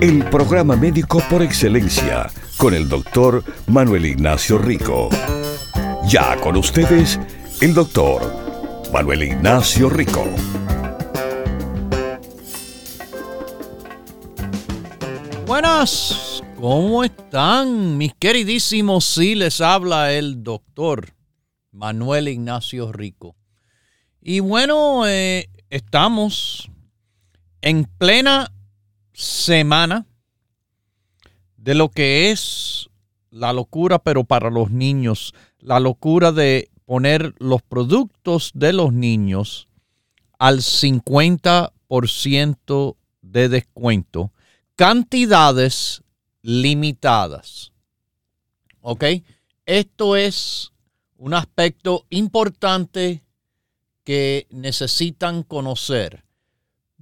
El programa médico por excelencia con el doctor Manuel Ignacio Rico. Ya con ustedes, el doctor Manuel Ignacio Rico. Buenas, ¿cómo están mis queridísimos? Sí, les habla el doctor Manuel Ignacio Rico. Y bueno, eh, estamos en plena semana de lo que es la locura, pero para los niños, la locura de poner los productos de los niños al 50% de descuento, cantidades limitadas. ¿Ok? Esto es un aspecto importante que necesitan conocer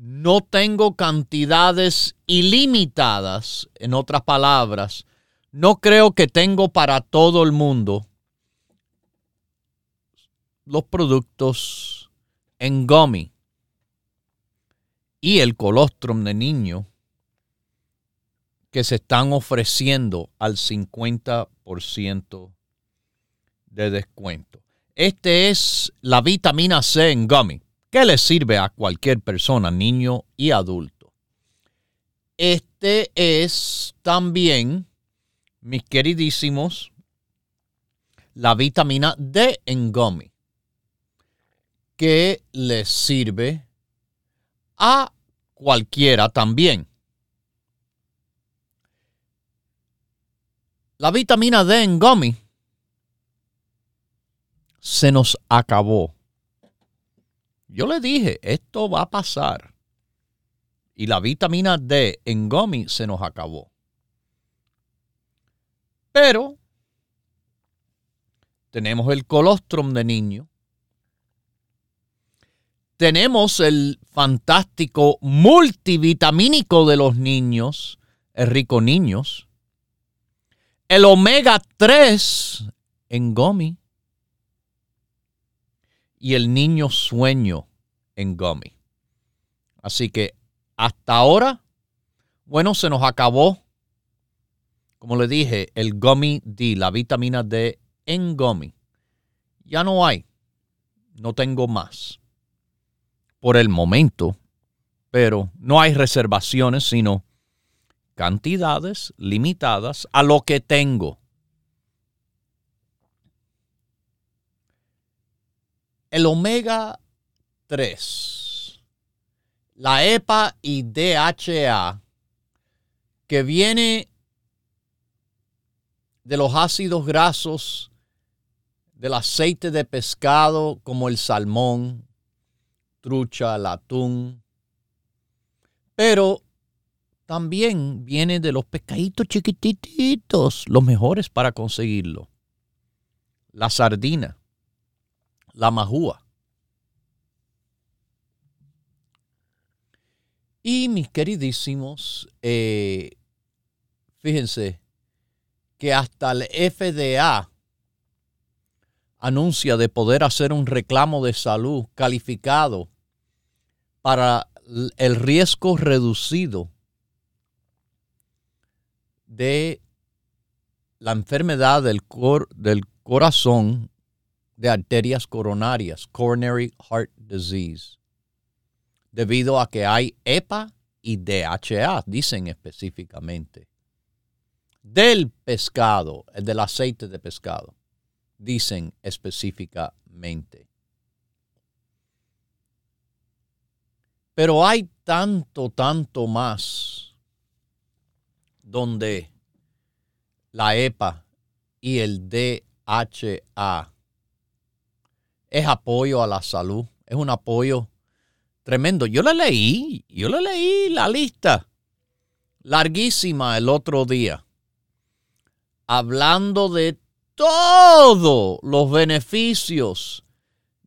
no tengo cantidades ilimitadas, en otras palabras, no creo que tengo para todo el mundo los productos en gummy y el colostrum de niño que se están ofreciendo al 50% de descuento. Este es la vitamina C en gummy que le sirve a cualquier persona, niño y adulto. Este es también, mis queridísimos, la vitamina D en gummy, que le sirve a cualquiera también. La vitamina D en gummy se nos acabó yo le dije, esto va a pasar. Y la vitamina D en Gomi se nos acabó. Pero tenemos el colostrum de niño. Tenemos el fantástico multivitamínico de los niños, el rico niños. El omega 3 en Gomi y el niño sueño en Gummy. Así que hasta ahora, bueno, se nos acabó, como le dije, el Gummy D, la vitamina D en Gummy. Ya no hay, no tengo más por el momento, pero no hay reservaciones, sino cantidades limitadas a lo que tengo. El omega 3, la EPA y DHA, que viene de los ácidos grasos del aceite de pescado como el salmón, trucha, el atún, pero también viene de los pescaditos chiquititos, los mejores para conseguirlo. La sardina, la majúa. Y mis queridísimos, eh, fíjense que hasta el FDA anuncia de poder hacer un reclamo de salud calificado para el riesgo reducido de la enfermedad del, del corazón de arterias coronarias, coronary heart disease, debido a que hay EPA y DHA, dicen específicamente. Del pescado, del aceite de pescado, dicen específicamente. Pero hay tanto, tanto más donde la EPA y el DHA es apoyo a la salud, es un apoyo tremendo. Yo le leí, yo le leí la lista larguísima el otro día. hablando de todos los beneficios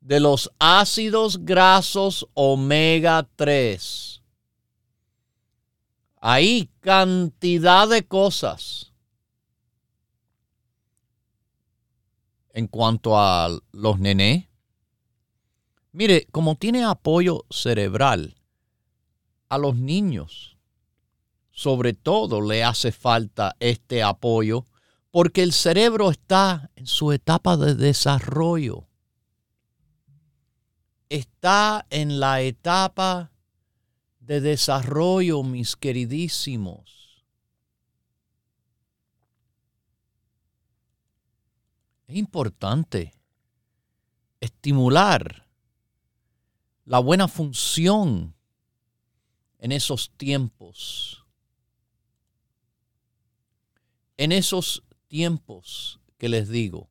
de los ácidos grasos omega 3. Hay cantidad de cosas. En cuanto a los nené, mire, como tiene apoyo cerebral a los niños, sobre todo le hace falta este apoyo porque el cerebro está en su etapa de desarrollo. Está en la etapa de desarrollo, mis queridísimos. Es importante estimular la buena función en esos tiempos, en esos tiempos que les digo.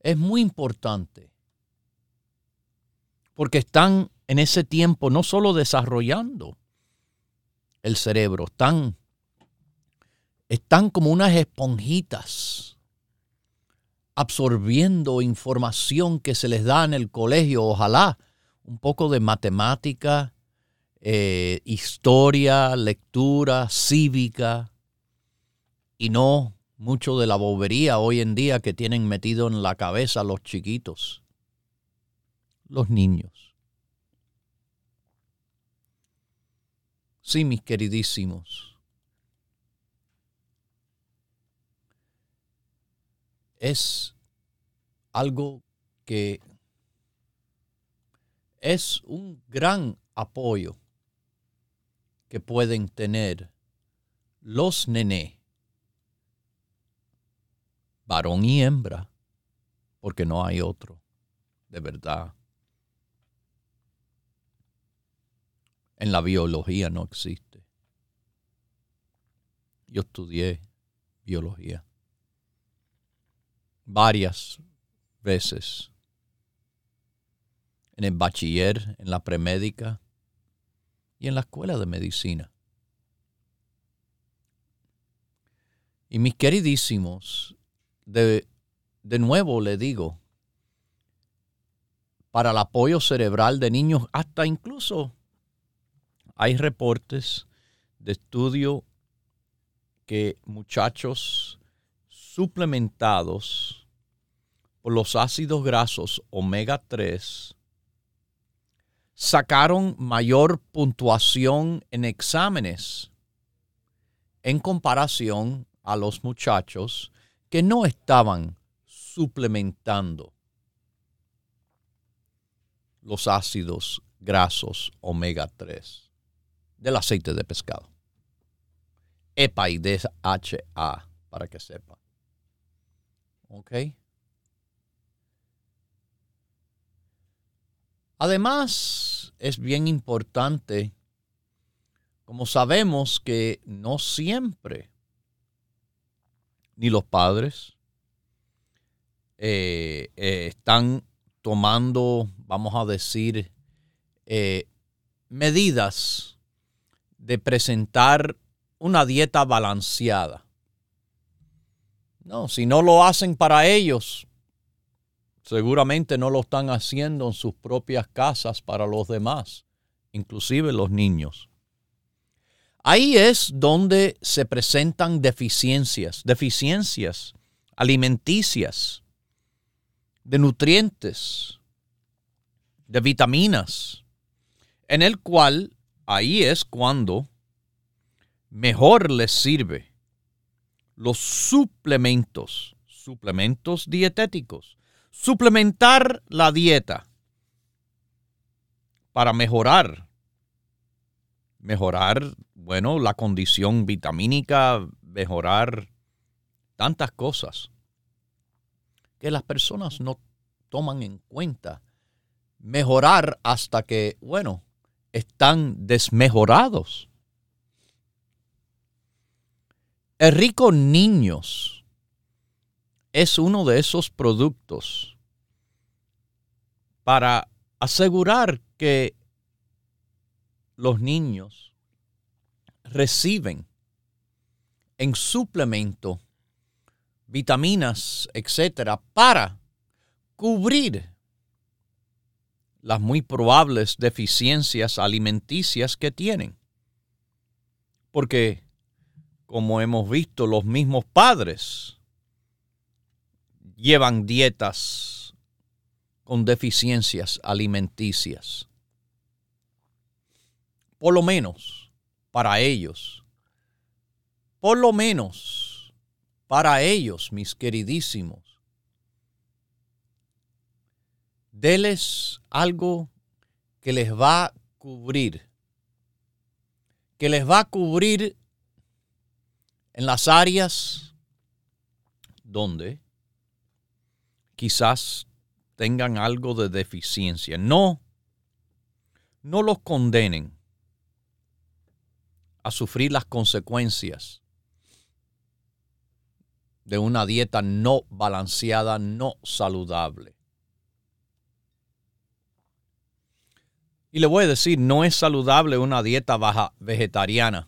Es muy importante porque están en ese tiempo no solo desarrollando el cerebro, están, están como unas esponjitas absorbiendo información que se les da en el colegio, ojalá un poco de matemática, eh, historia, lectura, cívica, y no mucho de la bobería hoy en día que tienen metido en la cabeza los chiquitos, los niños. Sí, mis queridísimos. Es algo que es un gran apoyo que pueden tener los nené, varón y hembra, porque no hay otro, de verdad. En la biología no existe. Yo estudié biología varias veces en el bachiller, en la premédica, y en la escuela de medicina. Y mis queridísimos, de, de nuevo le digo, para el apoyo cerebral de niños, hasta incluso hay reportes de estudio que muchachos suplementados por los ácidos grasos omega 3 sacaron mayor puntuación en exámenes en comparación a los muchachos que no estaban suplementando los ácidos grasos omega 3 del aceite de pescado. EPA y DHA, para que sepan. ¿Ok? Además, es bien importante, como sabemos que no siempre, ni los padres, eh, eh, están tomando, vamos a decir, eh, medidas de presentar una dieta balanceada. No, si no lo hacen para ellos, seguramente no lo están haciendo en sus propias casas para los demás, inclusive los niños. Ahí es donde se presentan deficiencias, deficiencias alimenticias, de nutrientes, de vitaminas, en el cual ahí es cuando mejor les sirve los suplementos, suplementos dietéticos, suplementar la dieta para mejorar, mejorar, bueno, la condición vitamínica, mejorar tantas cosas que las personas no toman en cuenta. Mejorar hasta que, bueno, están desmejorados. El rico niños es uno de esos productos para asegurar que los niños reciben en suplemento vitaminas, etcétera, para cubrir las muy probables deficiencias alimenticias que tienen. Porque, como hemos visto, los mismos padres llevan dietas con deficiencias alimenticias. Por lo menos para ellos. Por lo menos para ellos, mis queridísimos. Deles algo que les va a cubrir. Que les va a cubrir en las áreas donde quizás tengan algo de deficiencia. No, no los condenen a sufrir las consecuencias de una dieta no balanceada, no saludable. Y le voy a decir, no es saludable una dieta baja vegetariana.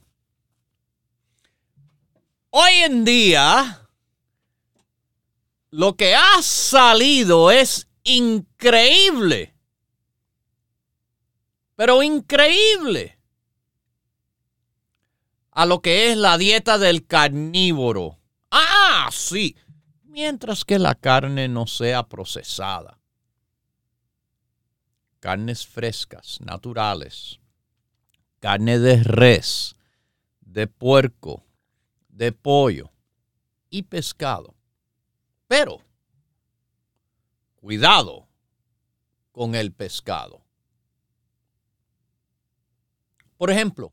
Hoy en día, lo que ha salido es increíble. Pero increíble. A lo que es la dieta del carnívoro. Ah, sí. Mientras que la carne no sea procesada. Carnes frescas, naturales. Carne de res, de puerco, de pollo y pescado pero, cuidado con el pescado. Por ejemplo,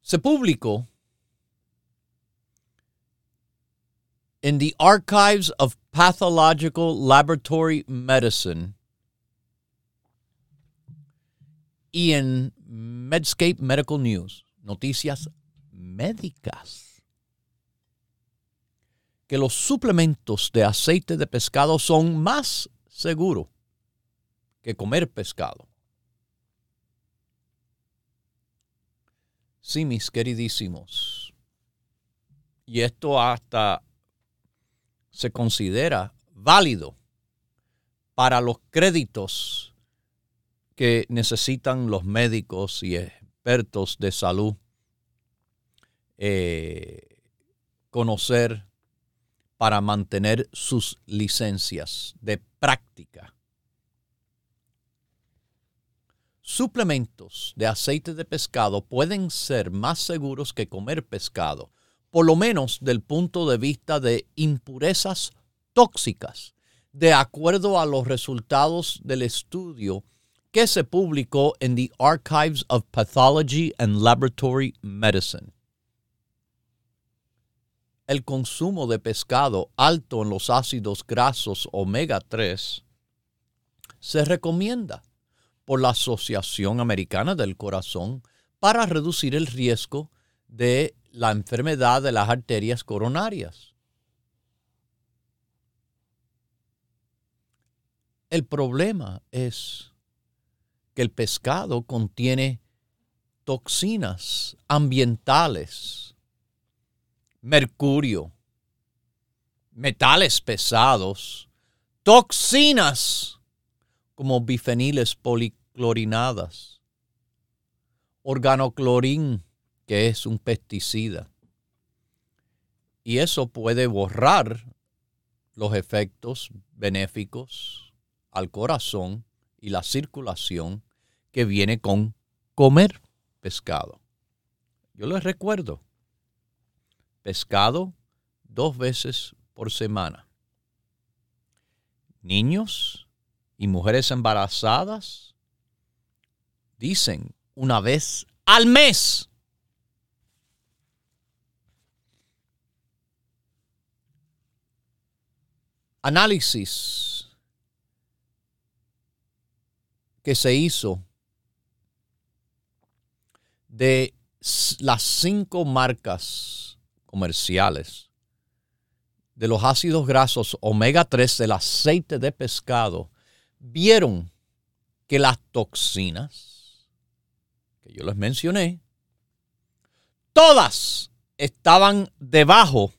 se publicó in the Archives of Pathological Laboratory Medicine y en Medscape Medical News, noticias médicas que los suplementos de aceite de pescado son más seguros que comer pescado. Sí, mis queridísimos. Y esto hasta se considera válido para los créditos que necesitan los médicos y expertos de salud eh, conocer para mantener sus licencias de práctica. Suplementos de aceite de pescado pueden ser más seguros que comer pescado, por lo menos del punto de vista de impurezas tóxicas, de acuerdo a los resultados del estudio que se publicó en The Archives of Pathology and Laboratory Medicine el consumo de pescado alto en los ácidos grasos omega 3 se recomienda por la Asociación Americana del Corazón para reducir el riesgo de la enfermedad de las arterias coronarias. El problema es que el pescado contiene toxinas ambientales mercurio, metales pesados, toxinas como bifeniles policlorinadas, organoclorín, que es un pesticida. Y eso puede borrar los efectos benéficos al corazón y la circulación que viene con comer pescado. Yo les recuerdo, pescado dos veces por semana. Niños y mujeres embarazadas dicen una vez al mes. Análisis que se hizo de las cinco marcas comerciales de los ácidos grasos omega 3 del aceite de pescado vieron que las toxinas que yo les mencioné, todas estaban debajo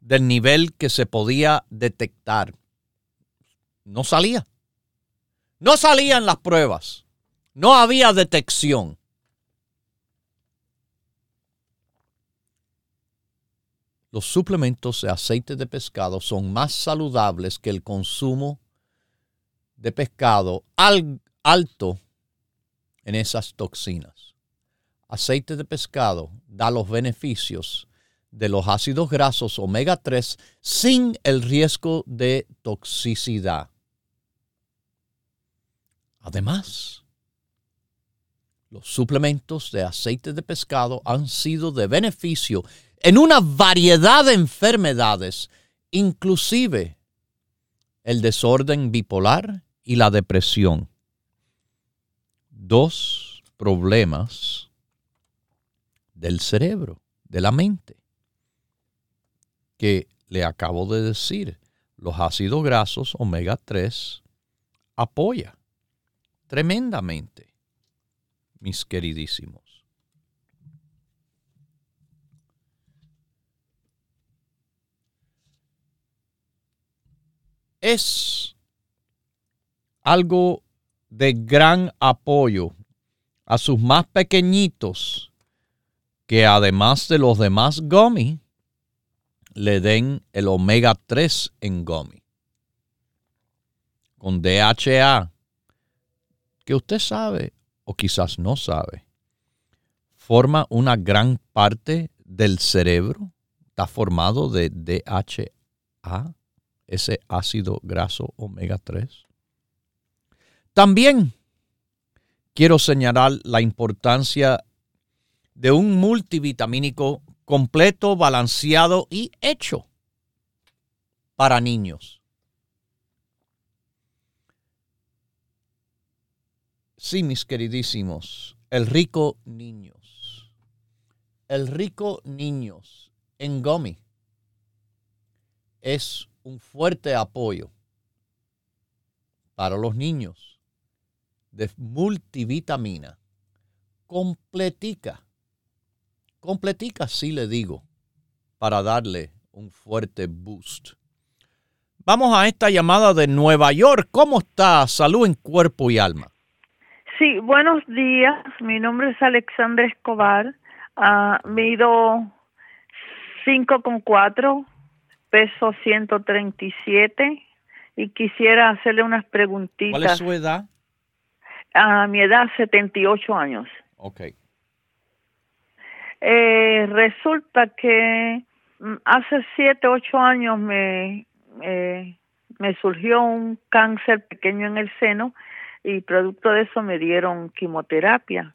del nivel que se podía detectar. No salía. No salían las pruebas. No había detección. Los suplementos de aceite de pescado son más saludables que el consumo de pescado alto en esas toxinas. Aceite de pescado da los beneficios de los ácidos grasos omega 3 sin el riesgo de toxicidad. Además, los suplementos de aceite de pescado han sido de beneficio en una variedad de enfermedades, inclusive el desorden bipolar y la depresión. Dos problemas del cerebro, de la mente que le acabo de decir, los ácidos grasos omega 3 apoya tremendamente, mis queridísimos. Es algo de gran apoyo a sus más pequeñitos que además de los demás gummy le den el omega 3 en gummy. Con DHA, que usted sabe o quizás no sabe, forma una gran parte del cerebro, está formado de DHA, ese ácido graso omega 3. También quiero señalar la importancia de un multivitamínico completo, balanceado y hecho para niños. Sí, mis queridísimos, el rico niños. El rico niños en Gomi es un fuerte apoyo para los niños de multivitamina completica completica, sí le digo, para darle un fuerte boost. Vamos a esta llamada de Nueva York. ¿Cómo está? Salud en cuerpo y alma. Sí, buenos días. Mi nombre es Alexandra Escobar. Uh, mido 5,4, peso 137 y quisiera hacerle unas preguntitas. ¿Cuál es su edad? A mi edad, 78 años. Ok. Eh, resulta que mm, hace siete, ocho años me, eh, me surgió un cáncer pequeño en el seno y producto de eso me dieron quimioterapia.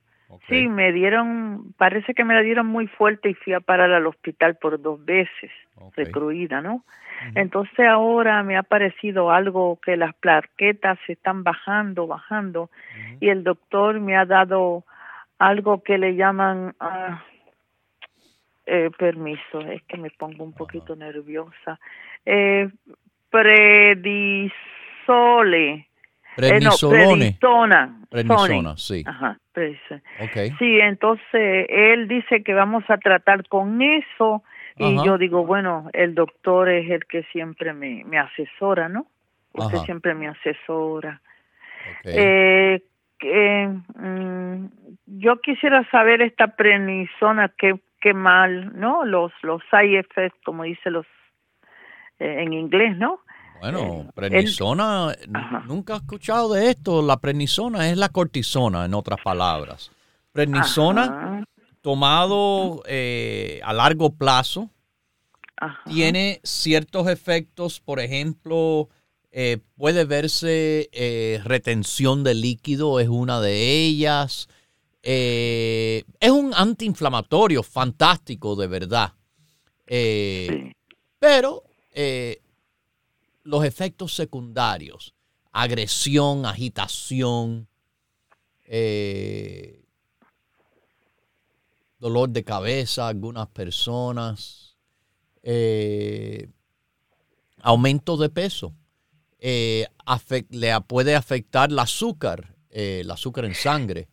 Sí, me dieron, parece que me la dieron muy fuerte y fui a parar al hospital por dos veces, recruida, ¿no? Entonces ahora me ha parecido algo que las plaquetas se están bajando, bajando, y el doctor me ha dado algo que le llaman, uh, eh, permiso, es que me pongo un poquito nerviosa. Eh, predisole. Prednisolone. Eh, no, prednisona. sí. Ajá, okay. Sí, entonces él dice que vamos a tratar con eso y yo digo, bueno, el doctor es el que siempre me, me asesora, ¿no? Usted siempre me asesora. Eh, mm, yo quisiera saber esta prednisona, ¿qué, qué mal, ¿no? Los, los side effects, como dice los eh, en inglés, ¿no? Bueno, eh, prednisona, nunca he escuchado de esto. La prednisona es la cortisona, en otras palabras. Prednisona, tomado eh, a largo plazo, tiene ciertos efectos, por ejemplo, puede verse retención de líquido, es una de ellas. Eh, es un antiinflamatorio fantástico, de verdad. Eh, pero eh, los efectos secundarios, agresión, agitación, dolor de cabeza, algunas personas, aumento de peso, le puede afectar el azúcar, el azúcar en sangre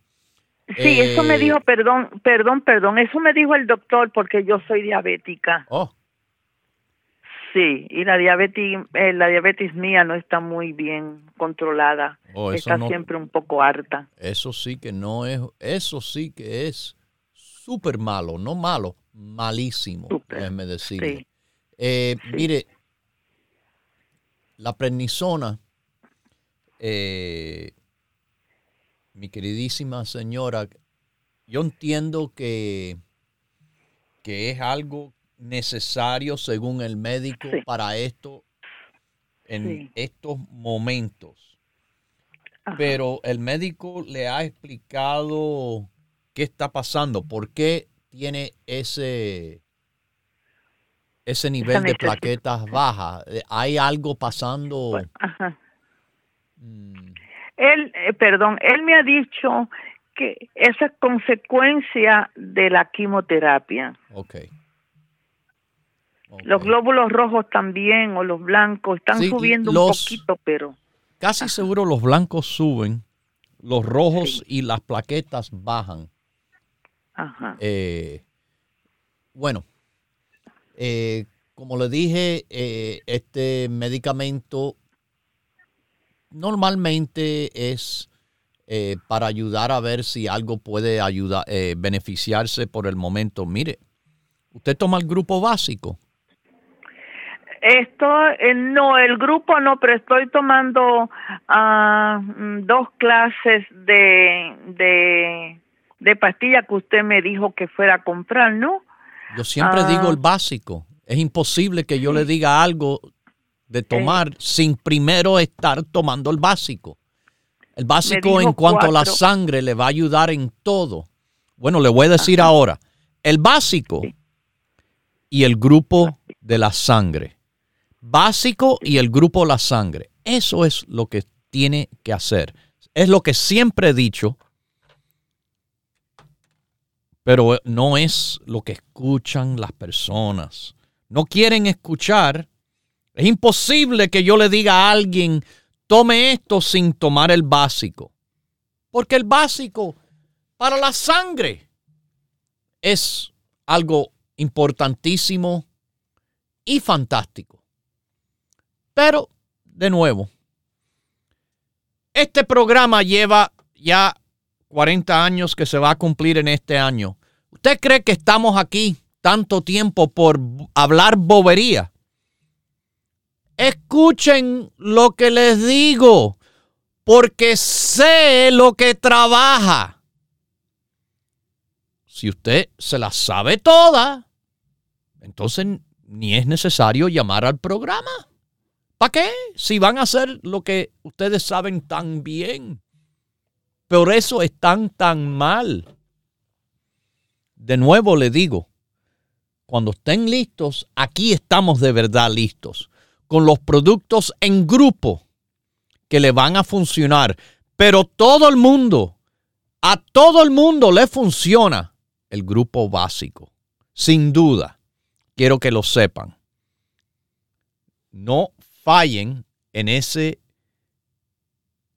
Sí, eso me Eh, dijo, perdón, perdón, perdón, eso me dijo el doctor porque yo soy diabética. Oh, Sí, y la diabetes, eh, la diabetes mía no está muy bien controlada. Oh, está no- siempre un poco harta. eso sí que no es, eso sí que es súper malo, no malo, malísimo, Súper, déjeme decirle. Sí, Eh, Sí. Mire, la prednisona, eh, mi queridísima señora, yo entiendo que, que es algo necesario según el médico Sí. para esto en Sí. estos momentos. Ajá. Pero el médico le ha explicado qué está pasando, por qué tiene ese, ese nivel de plaquetas bajas. Eh, ¿Hay algo pasando? Bueno, ajá. Mm, Él, eh, perdón, él me ha dicho que esa es consecuencia de la quimioterapia. ok. Los glóbulos rojos también o los blancos están Sí, subiendo los- un poquito, pero Casi seguro los blancos suben, los rojos y las plaquetas bajan. ajá. Eh, bueno, eh, como le dije, eh, este medicamento normalmente es eh, para ayudar a ver si algo puede ayudar, eh, beneficiarse por el momento. Mire, usted toma el grupo básico. Esto, eh, no, el grupo no, pero estoy tomando ah, mm, dos clases de, de, de pastilla que usted me dijo que fuera a comprar, ¿no? Yo siempre Ah. digo el básico. Es imposible que yo le diga algo de tomar sin primero estar tomando el básico. El básico en cuanto a la sangre le va a ayudar en todo. Bueno, le voy a decir ahora, el básico y el grupo de la sangre. Básico y el grupo la sangre. Eso es lo que tiene que hacer. Es lo que siempre he dicho, pero no es lo que escuchan las personas. No quieren escuchar. Es imposible que yo le diga a alguien, tome esto sin tomar el básico. Porque el básico para la sangre es algo importantísimo y fantástico. Pero, de nuevo, este programa lleva ya 40 años que se va a cumplir en este año. ¿Usted cree que estamos aquí tanto tiempo por hablar bobería? Escuchen lo que les digo, porque sé lo que trabaja. Si usted se la sabe toda, entonces ni es necesario llamar al programa. ¿Para qué? Si van a hacer lo que ustedes saben tan bien. Por eso están tan mal. De nuevo le digo, cuando estén listos, aquí estamos de verdad listos, con los productos en grupo que le van a funcionar. Pero todo el mundo, a todo el mundo le funciona el grupo básico. Sin duda, quiero que lo sepan. No fallen en ese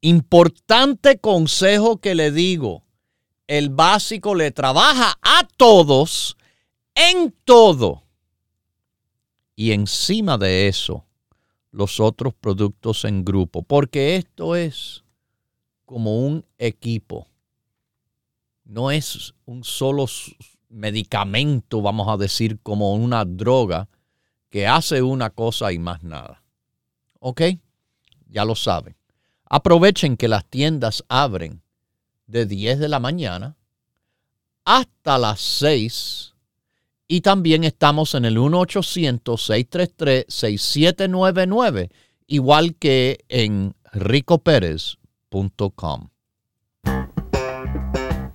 importante consejo que le digo. El básico le trabaja a todos en todo. Y encima de eso, los otros productos en grupo. Porque esto es como un equipo. No es un solo medicamento, vamos a decir, como una droga que hace una cosa y más nada. ¿Ok? Ya lo saben. Aprovechen que las tiendas abren de 10 de la mañana hasta las 6 y también estamos en el 1-800-633-6799, igual que en ricoperez.com.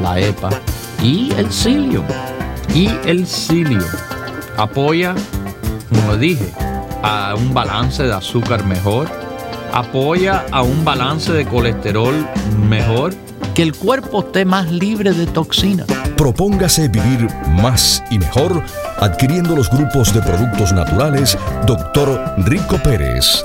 la EPA y el psyllium. Y el psyllium apoya, como dije, a un balance de azúcar mejor, apoya a un balance de colesterol mejor, que el cuerpo esté más libre de toxinas. Propóngase vivir más y mejor adquiriendo los grupos de productos naturales Dr. Rico Pérez.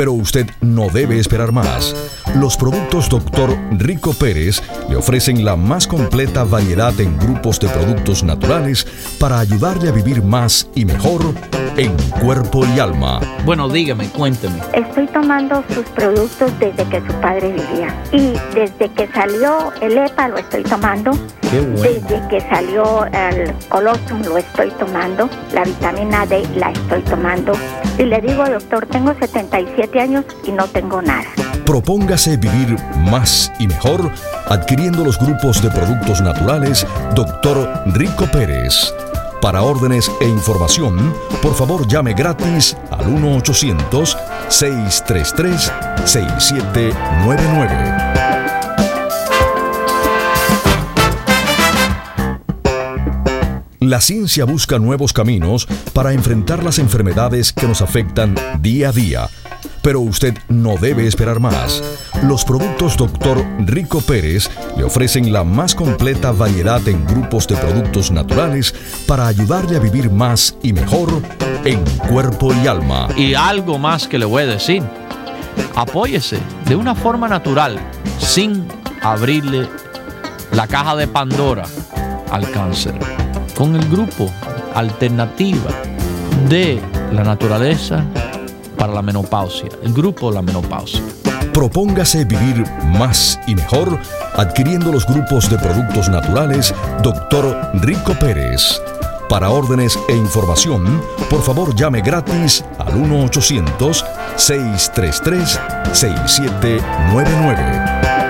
Pero usted no debe esperar más. Los productos Dr. Rico Pérez le ofrecen la más completa variedad en grupos de productos naturales para ayudarle a vivir más y mejor en cuerpo y alma. Bueno, dígame, cuénteme. Estoy tomando sus productos desde que su padre vivía. Y desde que salió el EPA lo estoy tomando. Qué bueno. Desde que salió el colostrum lo estoy tomando. La vitamina D la estoy tomando. Y le digo, doctor, tengo 77 años y no tengo nada. Propóngase vivir más y mejor adquiriendo los grupos de productos naturales Dr. Rico Pérez. Para órdenes e información, por favor llame gratis al 1-800-633-6799. La ciencia busca nuevos caminos para enfrentar las enfermedades que nos afectan día a día. Pero usted no debe esperar más. Los productos Dr. Rico Pérez le ofrecen la más completa variedad en grupos de productos naturales para ayudarle a vivir más y mejor en cuerpo y alma. Y algo más que le voy a decir. Apóyese de una forma natural, sin abrirle la caja de Pandora al cáncer. Con el grupo Alternativa de la Naturaleza para la Menopausia. El grupo La Menopausia. Propóngase vivir más y mejor adquiriendo los grupos de productos naturales Dr. Rico Pérez. Para órdenes e información, por favor llame gratis al 1-800-633-6799.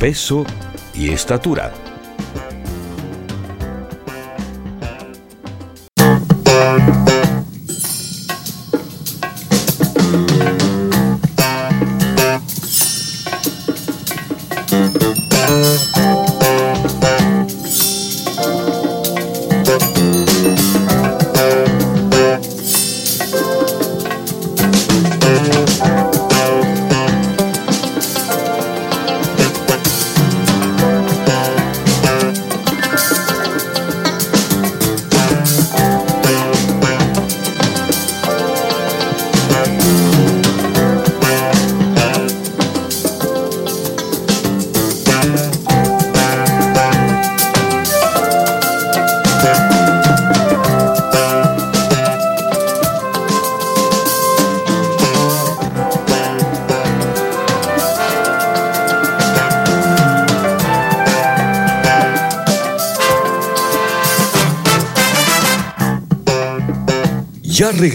peso y estatura.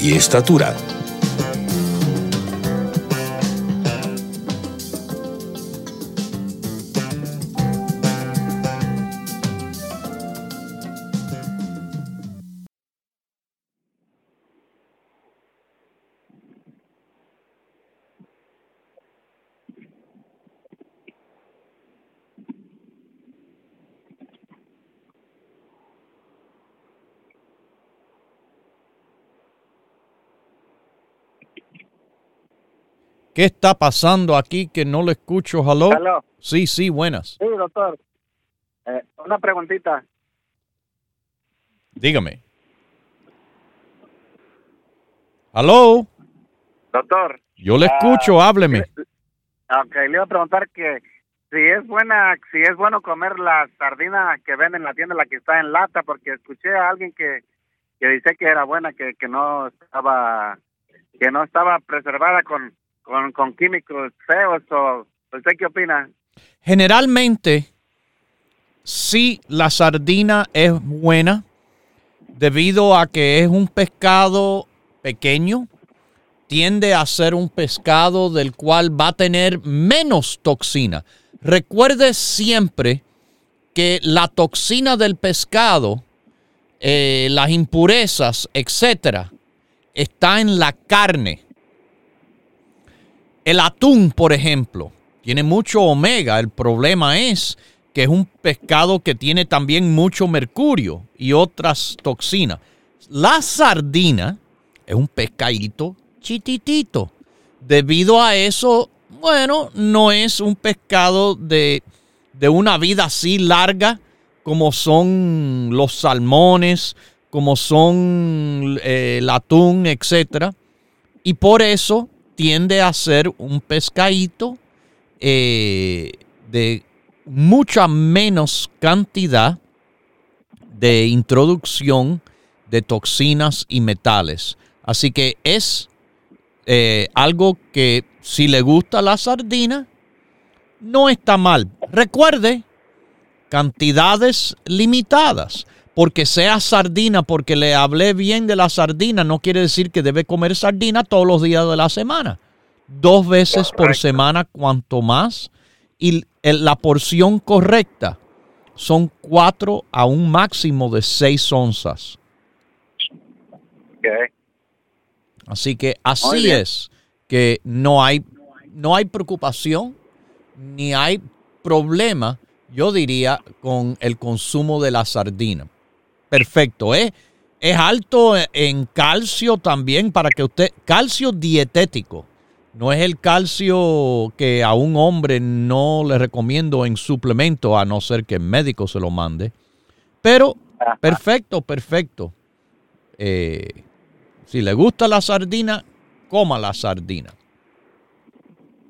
estatura. ¿Qué está pasando aquí que no le escucho? Hello. Sí, sí, buenas. Sí, doctor. Eh, una preguntita. Dígame. ¿Hello? Doctor. Yo le Ah, escucho, hábleme. Ok, le iba a preguntar que si es buena, si es bueno comer la sardina que venden en la tienda, la que está en lata, porque escuché a alguien que, que dice que era buena, que, que no estaba, que no estaba preservada con, con, con químicos feos, o ¿usted qué opina? Generalmente, sí, la sardina es buena debido a que es un pescado pequeño. Tiende a ser un pescado del cual va a tener menos toxina. Recuerde siempre que la toxina del pescado, eh, las impurezas, etcétera, está en la carne. El atún, por ejemplo, tiene mucho omega. El problema es que es un pescado que tiene también mucho mercurio y otras toxinas. La sardina es un pescadito chititito. Debido a eso, bueno, no es un pescado de, de una vida así larga como son los salmones, como son eh, el atún, etcétera. Y por eso tiende a ser un pescadito eh, de mucha menos cantidad de introducción de toxinas y metales. Así que es eh, algo que si le gusta la sardina, no está mal. Recuerde, cantidades limitadas. Porque sea sardina, porque le hablé bien de la sardina, no quiere decir que debe comer sardina todos los días de la semana. Dos veces por semana, cuanto más. Y la porción correcta son cuatro a un máximo de seis onzas. Okay. Así que así es que no hay, no hay preocupación ni hay problema, yo diría, con el consumo de la sardina. Perfecto, ¿eh? Es alto en calcio también para que usted, calcio dietético, no es el calcio que a un hombre no le recomiendo en suplemento, a no ser que el médico se lo mande. Pero, perfecto, perfecto. Eh, si le gusta la sardina, coma la sardina.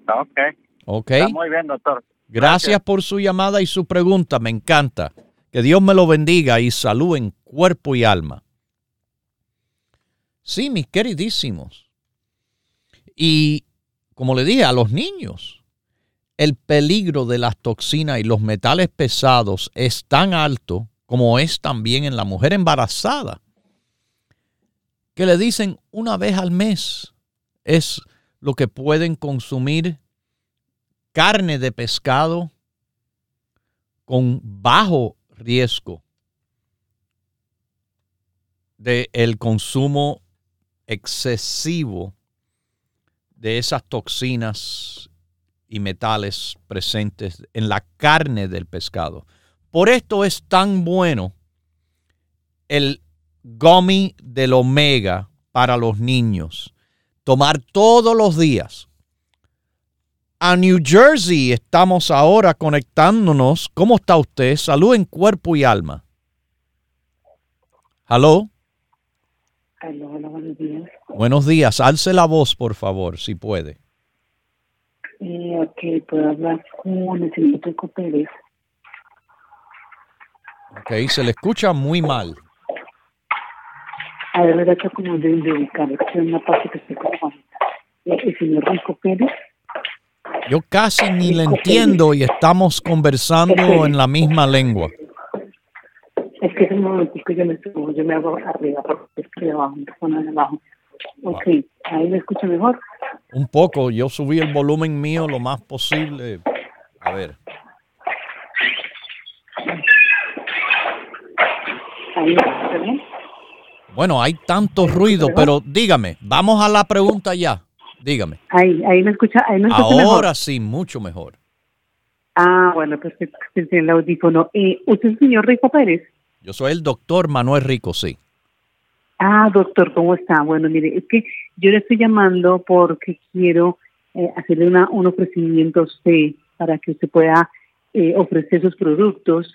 Ok. ¿Ok? Está muy bien, doctor. Gracias por su llamada y su pregunta. Me encanta. Que Dios me lo bendiga y salud en cuerpo y alma. Sí, mis queridísimos. Y como le dije a los niños, el peligro de las toxinas y los metales pesados es tan alto como es también en la mujer embarazada, que le dicen una vez al mes es lo que pueden consumir carne de pescado con bajo riesgo de el consumo excesivo de esas toxinas y metales presentes en la carne del pescado. Por esto es tan bueno el gummy del omega para los niños. Tomar todos los días. A New Jersey estamos ahora conectándonos. ¿Cómo está usted? Salud en cuerpo y alma. ¿Aló? Aló, hola, buenos días. Buenos días. Alce la voz, por favor, si puede. Eh, ok, puedo hablar con el señor Peco Pérez. Ok, se le escucha muy mal. A ver, que como de, ubicar, es una parte que estoy como eh, el señor Rico Pérez. Yo casi ni le entiendo y estamos conversando en la misma lengua. Es que es un momentico yo me subo, yo me hago arriba, porque es que de abajo, me de abajo. Ok, ahí me escucha mejor. Un poco, yo subí el volumen mío lo más posible. A ver. Ahí me bien. Bueno, hay tanto ruido, pero dígame, vamos a la pregunta ya. Dígame. Ahí, ahí me escucha, ahí me escucha mejor. Ahora sí, mucho mejor. Ah, bueno, perfecto, es el audífono. Eh, ¿Usted es el señor Rico Pérez? Yo soy el doctor Manuel Rico, sí. Ah, doctor, ¿cómo está? Bueno, mire, es que yo le estoy llamando porque quiero eh, hacerle una, un ofrecimiento a usted para que usted pueda eh, ofrecer sus productos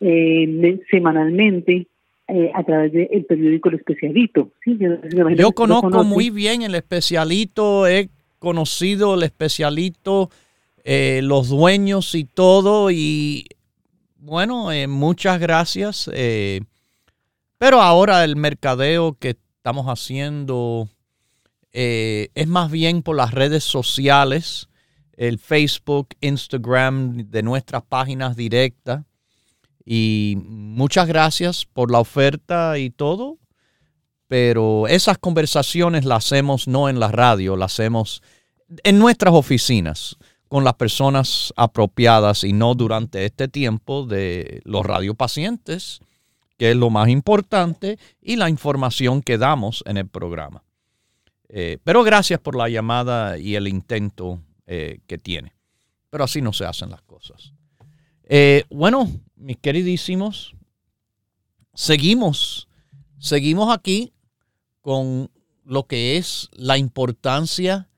eh, me- semanalmente eh, a través del periódico El Especialito. Sí, yo, conozco conoce. muy bien el especialito, he conocido el especialito, eh, los dueños y todo, y bueno, eh, muchas gracias. pero ahora el mercadeo que estamos haciendo es más bien por las redes sociales, el Facebook, Instagram, de nuestras páginas directas. Y muchas gracias por la oferta y todo pero esas conversaciones las hacemos no en la radio, las hacemos en nuestras oficinas con las personas apropiadas y no durante este tiempo de los radiopacientes, que es lo más importante, y la información que damos en el programa. Eh, pero gracias por la llamada y el intento eh, que tiene. Pero así no se hacen las cosas. Eh, bueno, mis queridísimos, seguimos, seguimos aquí con lo que es la importancia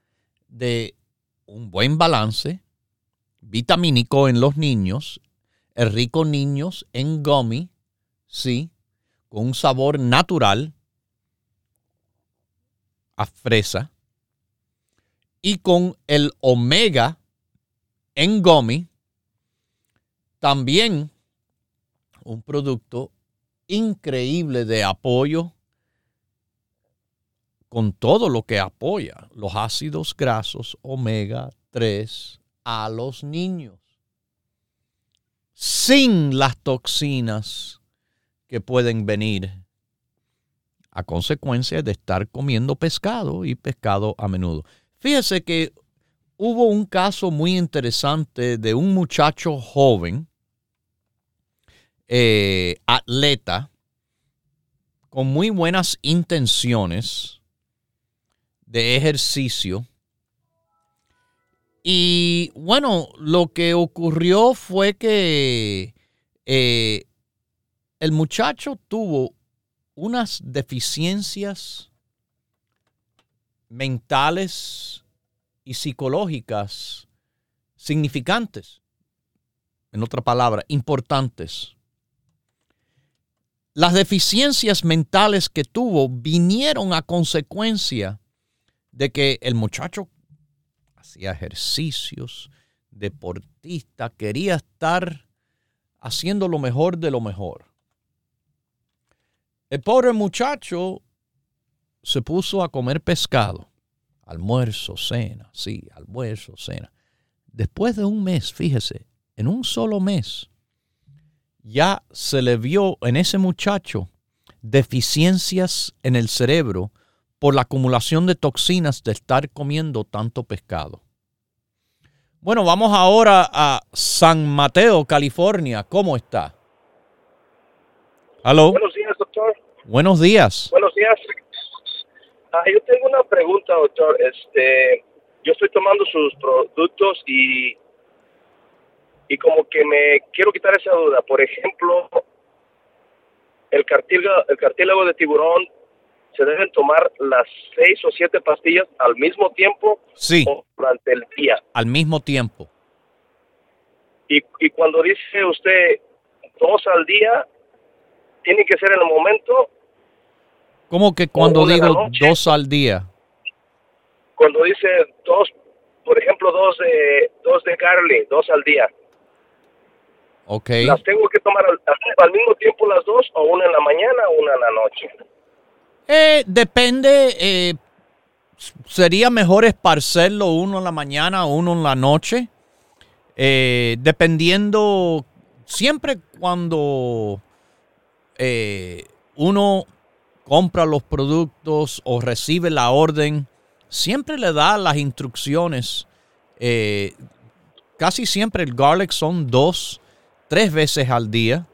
de un buen balance vitamínico en los niños, el rico niños en gummy, sí, con un sabor natural a fresa y con el omega en gummy, también un producto increíble de apoyo con todo lo que apoya los ácidos grasos omega 3 a los niños, sin las toxinas que pueden venir a consecuencia de estar comiendo pescado y pescado a menudo. Fíjese que hubo un caso muy interesante de un muchacho joven, eh, atleta, con muy buenas intenciones de ejercicio. Y bueno, lo que ocurrió fue que eh, el muchacho tuvo unas deficiencias mentales y psicológicas significantes. En otra palabra, importantes. Las deficiencias mentales que tuvo vinieron a consecuencia de que el muchacho hacía ejercicios, deportista, quería estar haciendo lo mejor de lo mejor. El pobre muchacho se puso a comer pescado, almuerzo, cena, sí, almuerzo, cena. Después de un mes, fíjese, en un solo mes, ya se le vio en ese muchacho deficiencias en el cerebro por la acumulación de toxinas de estar comiendo tanto pescado. Bueno, vamos ahora a San Mateo, California. ¿Cómo está? ¿Aló? Buenos días, doctor. Buenos días. Buenos días. Ah, yo tengo una pregunta, doctor. Este, yo estoy tomando sus productos y y como que me quiero quitar esa duda. Por ejemplo, el cartílago, el cartílago de tiburón se deben tomar las seis o siete pastillas al mismo tiempo Sí, o durante el día. al mismo tiempo. Y, y cuando dice usted dos al día, tiene que ser en el momento. ¿Cómo que cuando digo noche. dos al día? Cuando dice dos, por ejemplo, dos de dos de Carly, dos al día. ¿Las tengo que tomar al, al mismo tiempo las dos o una en la mañana o una en la noche? Eh, depende. eh, sería mejor esparcerlo uno en la mañana, uno en la noche. Eh, dependiendo, siempre cuando eh, uno compra los productos o recibe la orden, siempre le da las instrucciones. casi siempre el garlic son dos, tres veces al día,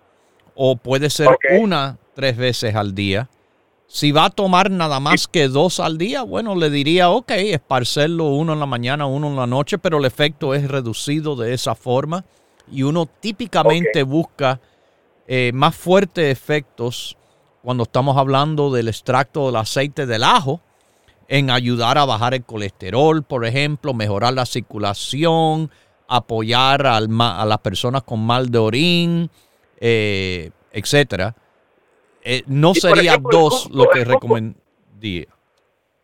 o puede ser una, tres veces al día. Si va a tomar nada más que dos al día, bueno, le diría, ok, esparcerlo uno en la mañana, uno en la noche, pero el efecto es reducido de esa forma. Y uno típicamente busca eh, más fuertes efectos cuando estamos hablando del extracto del aceite del ajo en ayudar a bajar el colesterol, por ejemplo, mejorar la circulación, apoyar al a las personas con mal de orín, eh, etcétera. Eh, no sería ejemplo, dos lo que recomendaría.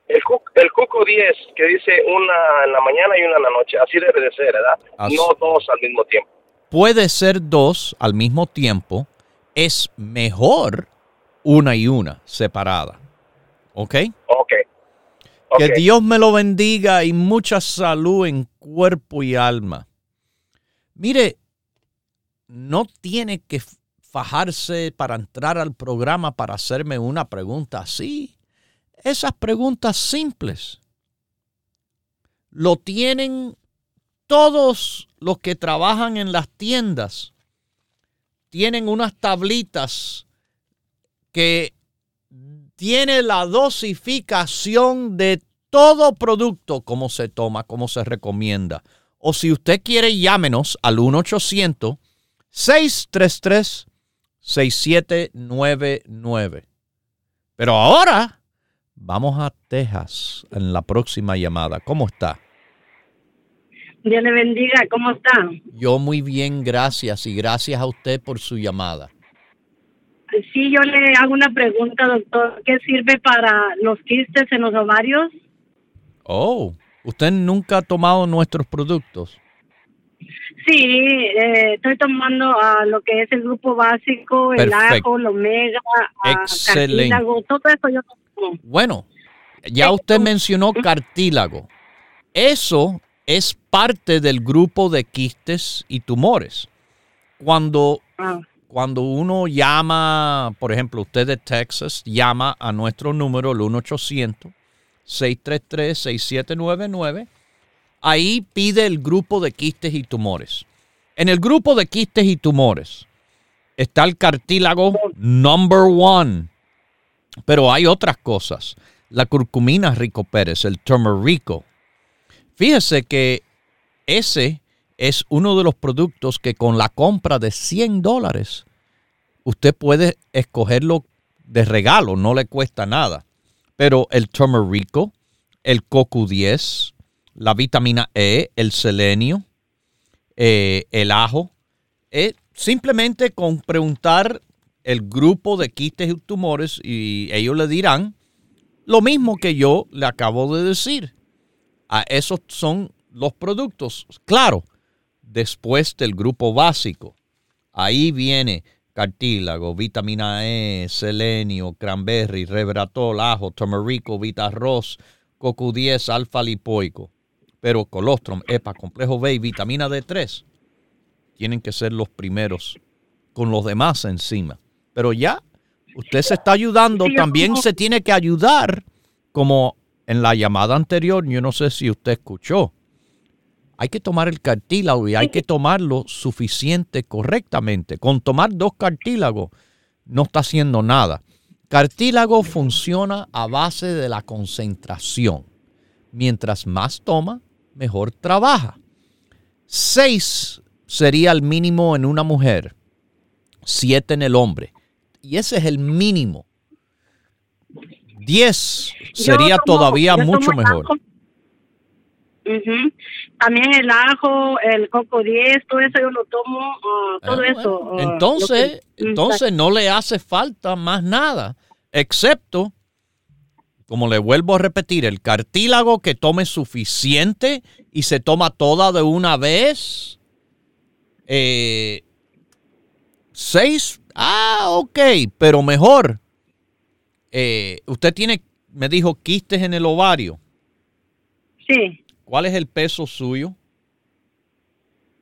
El, cu- el Cuco 10, que dice una en la mañana y una en la noche. Así debe de ser, ¿verdad? Así. No dos al mismo tiempo. Puede ser dos al mismo tiempo. Es mejor una y una separada. ¿Ok? Ok. Que. Dios me lo bendiga y mucha salud en cuerpo y alma. Mire, no tiene que fajarse para entrar al programa para hacerme una pregunta así. Esas preguntas simples lo tienen todos los que trabajan en las tiendas. Tienen unas tablitas que tiene la dosificación de todo producto, cómo se toma, cómo se recomienda. O si usted quiere, llámenos al 1-800-633-6799. Pero ahora vamos a Texas en la próxima llamada. ¿Cómo está? Dios le bendiga, ¿cómo está? Yo muy bien, gracias. Y gracias a usted por su llamada. Sí, yo le hago una pregunta, doctor. ¿Qué sirve para los quistes en los ovarios? Oh, ¿usted nunca ha tomado nuestros productos? Sí, eh, estoy tomando ah, lo que es el grupo básico, el ajo, el omega, ah, cartílago, todo eso yo tomo. Bueno, ya usted mencionó cartílago. Eso es parte del grupo de quistes y tumores. Cuando, Ah, cuando uno llama, por ejemplo, usted de Texas, llama a nuestro número, el 1-800-633-6799, ahí pide el grupo de quistes y tumores. En el grupo de quistes y tumores está el cartílago number one. Pero hay otras cosas. La curcumina rico Pérez, el turmerico. Fíjese que ese es uno de los productos que con la compra de 100 dólares usted puede escogerlo de regalo, no le cuesta nada. Pero el turmerico, el CoQ10, la vitamina E, el selenio, eh, el ajo, eh, simplemente con preguntar el grupo de quistes y tumores y ellos le dirán lo mismo que yo le acabo de decir. A esos son los productos. Claro, después del grupo básico. Ahí viene cartílago, vitamina E, selenio, cranberry, revratol, ajo, turmerico, vitarroz, CoQ10, alfa lipoico. Pero colostrum, EPA, complejo B y vitamina D3 tienen que ser los primeros con los demás encima. Pero ya, usted se está ayudando, también se tiene que ayudar, como en la llamada anterior, yo no sé si usted escuchó. Hay que tomar el cartílago y hay que tomarlo suficiente correctamente. Con tomar dos cartílagos no está haciendo nada. Cartílago funciona a base de la concentración. Mientras más toma, mejor trabaja. Seis sería el mínimo en una mujer, siete en el hombre. Y ese es el mínimo. Diez sería tomo- todavía mucho mejor. Ujú. También el ajo, el coco 10, todo eso yo lo tomo, ah, todo Ah, eso. bueno. ah, Entonces, que- entonces no le hace falta más nada, excepto, como le vuelvo a repetir, el cartílago que tome suficiente y se toma toda de una vez. Eh, seis, ah, ok, pero mejor eh, usted tiene, me dijo, quistes en el ovario. Sí. ¿Cuál es el peso suyo?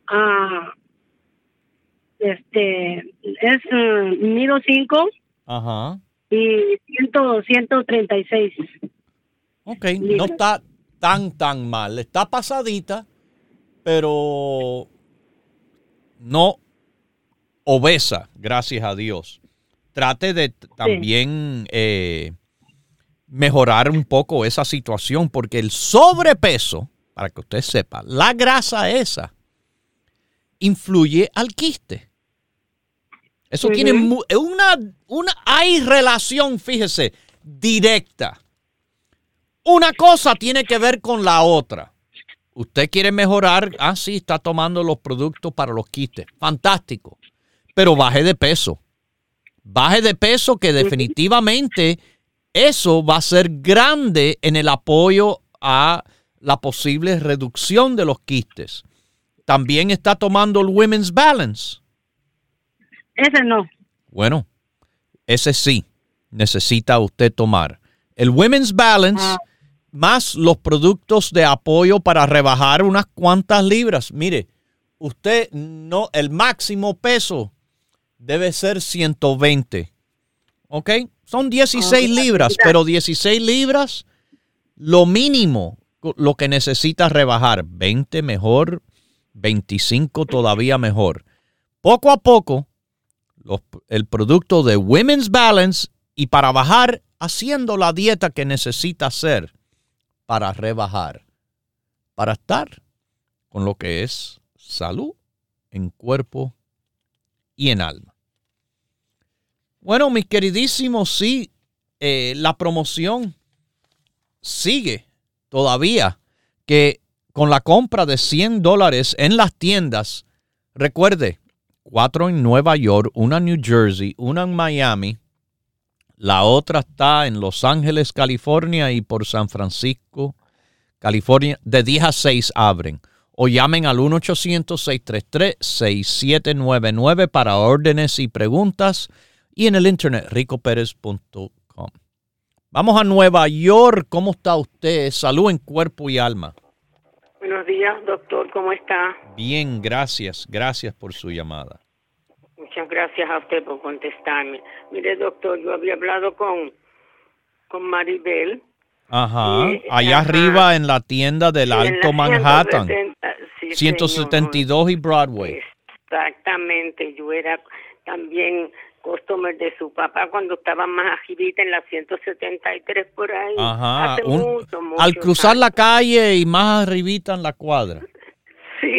Ah, este, es uh, mido 5 Ajá. y 100, 136. Ok, no está tan, tan mal. Está pasadita, pero no obesa, gracias a Dios. Trate de también eh, mejorar un poco esa situación, porque el sobrepeso, para que usted sepa, la grasa esa influye al quiste. Eso tiene una, una, hay relación, fíjese, directa. Una cosa tiene que ver con la otra. Usted quiere mejorar, ah, sí, está tomando los productos para los quistes. Fantástico. Pero baje de peso. Baje de peso que definitivamente eso va a ser grande en el apoyo a la posible reducción de los quistes. También está tomando el Women's Balance. Ese no. Bueno, ese sí necesita usted tomar. El Women's Balance más los productos de apoyo para rebajar unas cuantas libras. Mire, usted no, el máximo peso debe ser 120. ¿Ok? Son 16 libras, pero 16 libras, lo mínimo, lo que necesita rebajar. 20 mejor, 25 todavía mejor. Poco a poco, el producto de Women's Balance y para bajar haciendo la dieta que necesita hacer para rebajar, para estar con lo que es salud en cuerpo y en alma. Bueno, mis queridísimos, sí, eh, la promoción sigue todavía, que con la compra de 100 dólares en las tiendas, recuerde, cuatro en Nueva York, una en New Jersey, una en Miami, la otra está en Los Ángeles, California y por San Francisco, California. De 10 a 6 abren. O llamen al 1-800-633-6799 para órdenes y preguntas. Y en el internet, ricoperez.com. Vamos a Nueva York. ¿Cómo está usted? Salud en cuerpo y alma. Buenos días, doctor, ¿cómo está? Bien, gracias. Gracias por su llamada. Muchas gracias a usted por contestarme. Mire, doctor, yo había hablado con, con Maribel. Ajá. Sí, Allá ajá. arriba en la tienda del Alto Manhattan. 170, sí, 172 y Broadway. Exactamente, yo era también customer de su papá cuando estaba más agilita en la 173 por ahí. Ajá. Hace un- mucho, mucho al cruzar la calle y más arribita en la cuadra. Sí,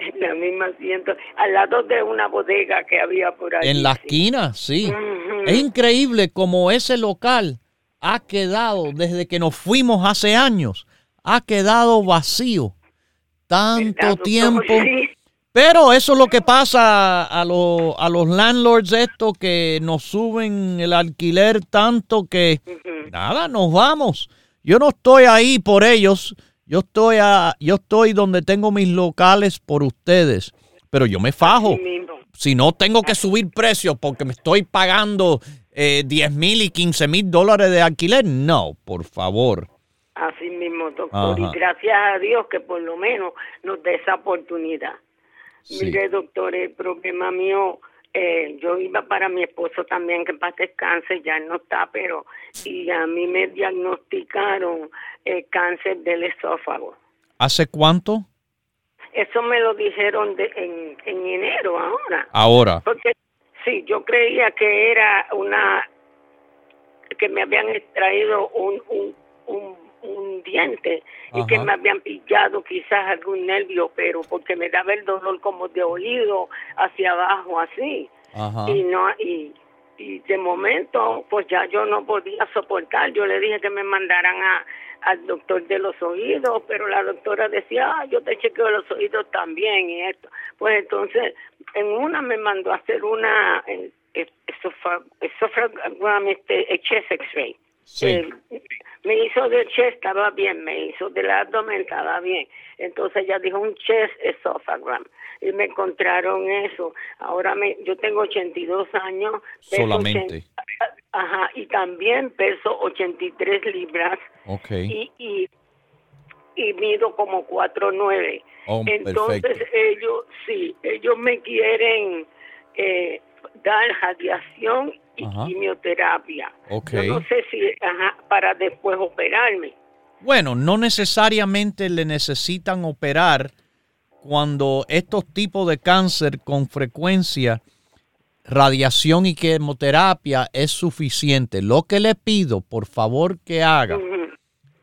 en la misma asiento, al lado de una bodega que había por ahí. En la sí. esquina, sí. Es increíble como ese local ha quedado, desde que nos fuimos hace años, ha quedado vacío. Tanto tiempo. Sí. Pero eso es lo que pasa a, los- a los landlords estos que nos suben el alquiler tanto que nada, nos vamos. Yo no estoy ahí por ellos. Yo estoy a, yo estoy donde tengo mis locales por ustedes. Pero yo me fajo. Si no tengo que subir precios porque me estoy pagando eh, 10 mil y 15 mil dólares de alquiler, no, por favor. Así mismo, doctor. Ajá. Y gracias a Dios que por lo menos nos dé esa oportunidad. Sí. Mire, doctor, el problema mío, eh, yo iba para mi esposo también, que para descanse, ya no está, pero y a mí me diagnosticaron eh, cáncer del esófago. ¿Hace cuánto? Eso me lo dijeron de, en, en enero ahora. Ahora. Porque sí, yo creía que era una que me habían extraído un un, un, un diente y que me habían pillado quizás algún nervio, pero porque me daba el dolor como de oído hacia abajo así. Ajá. y no y y de momento pues ya yo no podía soportar. Yo le dije que me mandaran a al doctor de los oídos pero la doctora decía ah, yo te chequeo los oídos también y esto pues entonces en una me mandó a hacer una eh, esophagram, este chest x-ray. Sí. Eh, me hizo del chest, estaba bien, me hizo del abdomen, estaba bien. Entonces ella dijo un chest esophagram y me encontraron eso. Ahora me, yo tengo 82 años. Solamente. 80 Ajá, y también peso 83 libras. Ok. Y, y, y mido como 4'9". Oh, Entonces perfecto. ellos, sí, ellos me quieren eh, dar radiación y Ajá. quimioterapia. Yo no sé si, ajá, para después operarme. Bueno, no necesariamente le necesitan operar cuando estos tipos de cáncer con frecuencia, radiación y quimioterapia es suficiente. Lo que le pido, por favor, que haga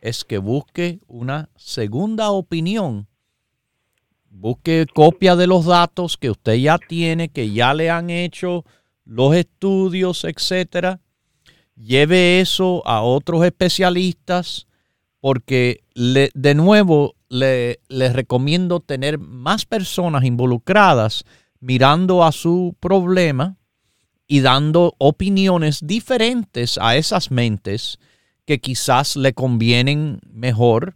es que busque una segunda opinión. Busque copia de los datos que usted ya tiene, que ya le han hecho los estudios, etcétera. Lleve eso a otros especialistas porque de nuevo le, les recomiendo tener más personas involucradas mirando a su problema y dando opiniones diferentes a esas mentes que quizás le convienen mejor.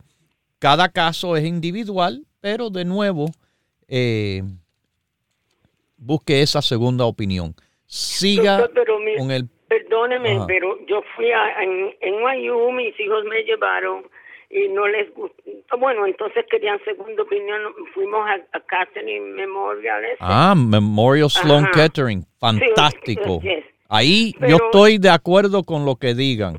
Cada caso es individual, pero de nuevo eh, busque esa segunda opinión. Siga Doctor, pero mi- con el Perdóneme, Ajá. pero yo fui a, en, en NYU, mis hijos me llevaron y no les gustó. Bueno, entonces querían segunda opinión. Fuimos a, a Catherine Memorial. ese. Ah, Memorial Sloan Ajá. Kettering, fantástico. Sí, yes. Ahí yo Pero- estoy de acuerdo con lo que digan.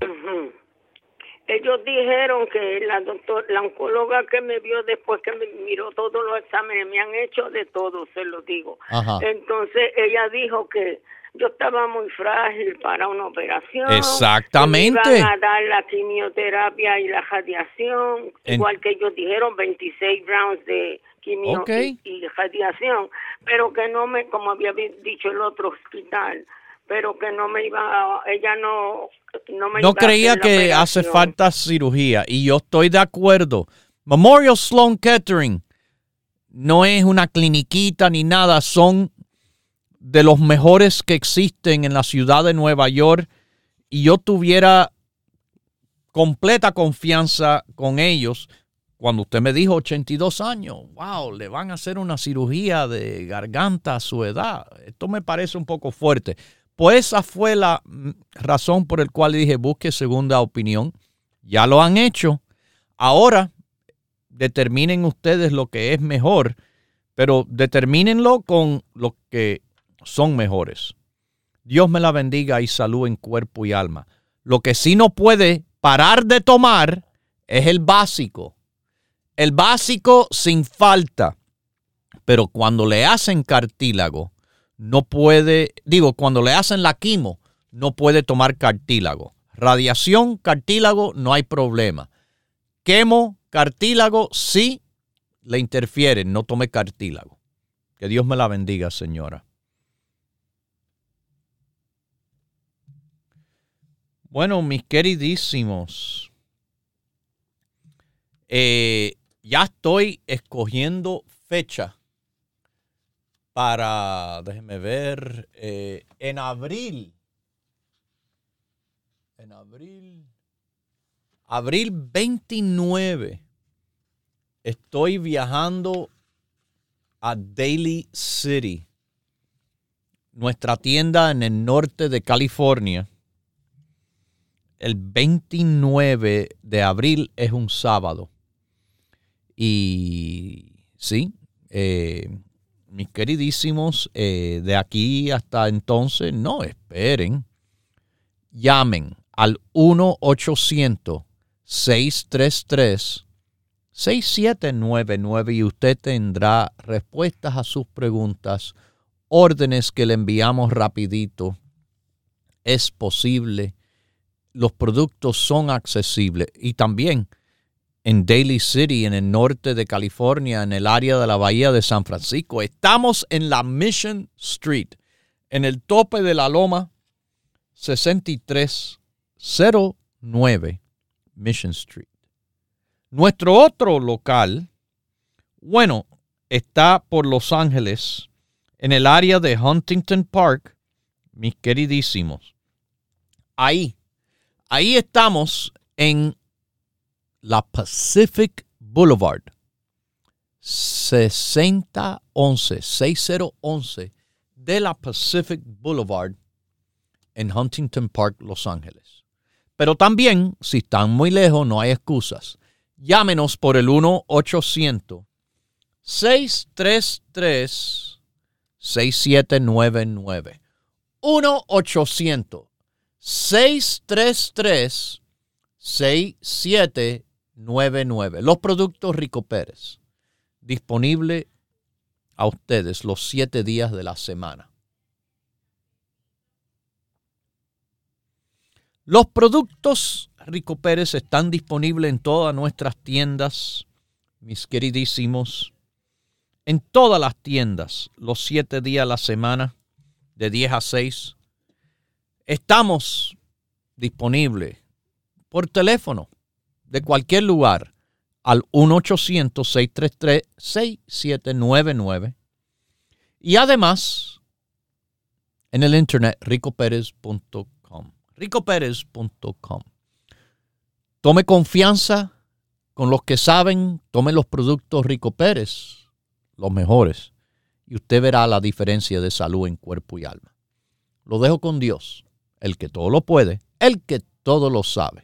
Ellos dijeron que la doctor, la oncóloga que me vio después que me miró todos los exámenes, me han hecho de todo, se lo digo. Ajá. Entonces ella dijo que yo estaba muy frágil para una operación. Exactamente. me iban a dar la quimioterapia y la radiación, En- igual que ellos dijeron 26 rounds de quimio y, y radiación, pero que no me, como había dicho el otro hospital, pero que no me iba, a- ella no, no me iba No a creía que hace falta cirugía y yo estoy de acuerdo. Memorial Sloan Kettering no es una cliniquita ni nada, son de los mejores que existen en la ciudad de Nueva York y yo tuviera completa confianza con ellos. Cuando usted me dijo 82 años, wow, le van a hacer una cirugía de garganta a su edad. Esto me parece un poco fuerte. Pues esa fue la mm, razón por la cual dije busque segunda opinión. Ya lo han hecho. Ahora determinen ustedes lo que es mejor, pero determínenlo con los que son mejores. Dios me la bendiga y salud en cuerpo y alma. Lo que sí no puede parar de tomar es el básico. El básico sin falta. Pero cuando le hacen cartílago, no puede, digo, cuando le hacen la quimo, no puede tomar cartílago. Radiación, cartílago, no hay problema. Quemo, cartílago, sí le interfieren, no tome cartílago. Que Dios me la bendiga, señora. Bueno, mis queridísimos, eh, ya estoy escogiendo fecha para, déjenme ver, eh, en abril, en abril, abril 29, estoy viajando a Daly City, nuestra tienda en el norte de California. El 29 de abril es un sábado. Y sí, eh, mis queridísimos, eh, de aquí hasta entonces, no esperen. Llamen al 1-800-633-6799 y usted tendrá respuestas a sus preguntas, órdenes que le enviamos rapidito. Es posible. Los productos son accesibles y también en Daly City, en el norte de California, en el área de la bahía de San Francisco. Estamos en la Mission Street, en el tope de la loma 6309 Mission Street. Nuestro otro local, bueno, está por Los Ángeles, en el área de Huntington Park, mis queridísimos. Ahí, ahí estamos en la Pacific Boulevard, 6011, 6011 de la Pacific Boulevard en Huntington Park, Los Ángeles. Pero también, si están muy lejos, no hay excusas. Llámenos por el 1-800-633 6799. 1-800-633-6799. Los productos Rico Pérez. Disponible a ustedes los siete días de la semana. Los productos Rico Pérez están disponibles en todas nuestras tiendas, mis queridísimos en todas las tiendas los siete días a la semana, de 10 a 6. Estamos disponibles por teléfono de cualquier lugar al 1-800-633-6799 y además en el internet ricoperez.com. ricoperez.com. Tome confianza con los que saben, tome los productos Rico Pérez los mejores, y usted verá la diferencia de salud en cuerpo y alma. Lo dejo con Dios, el que todo lo puede, el que todo lo sabe.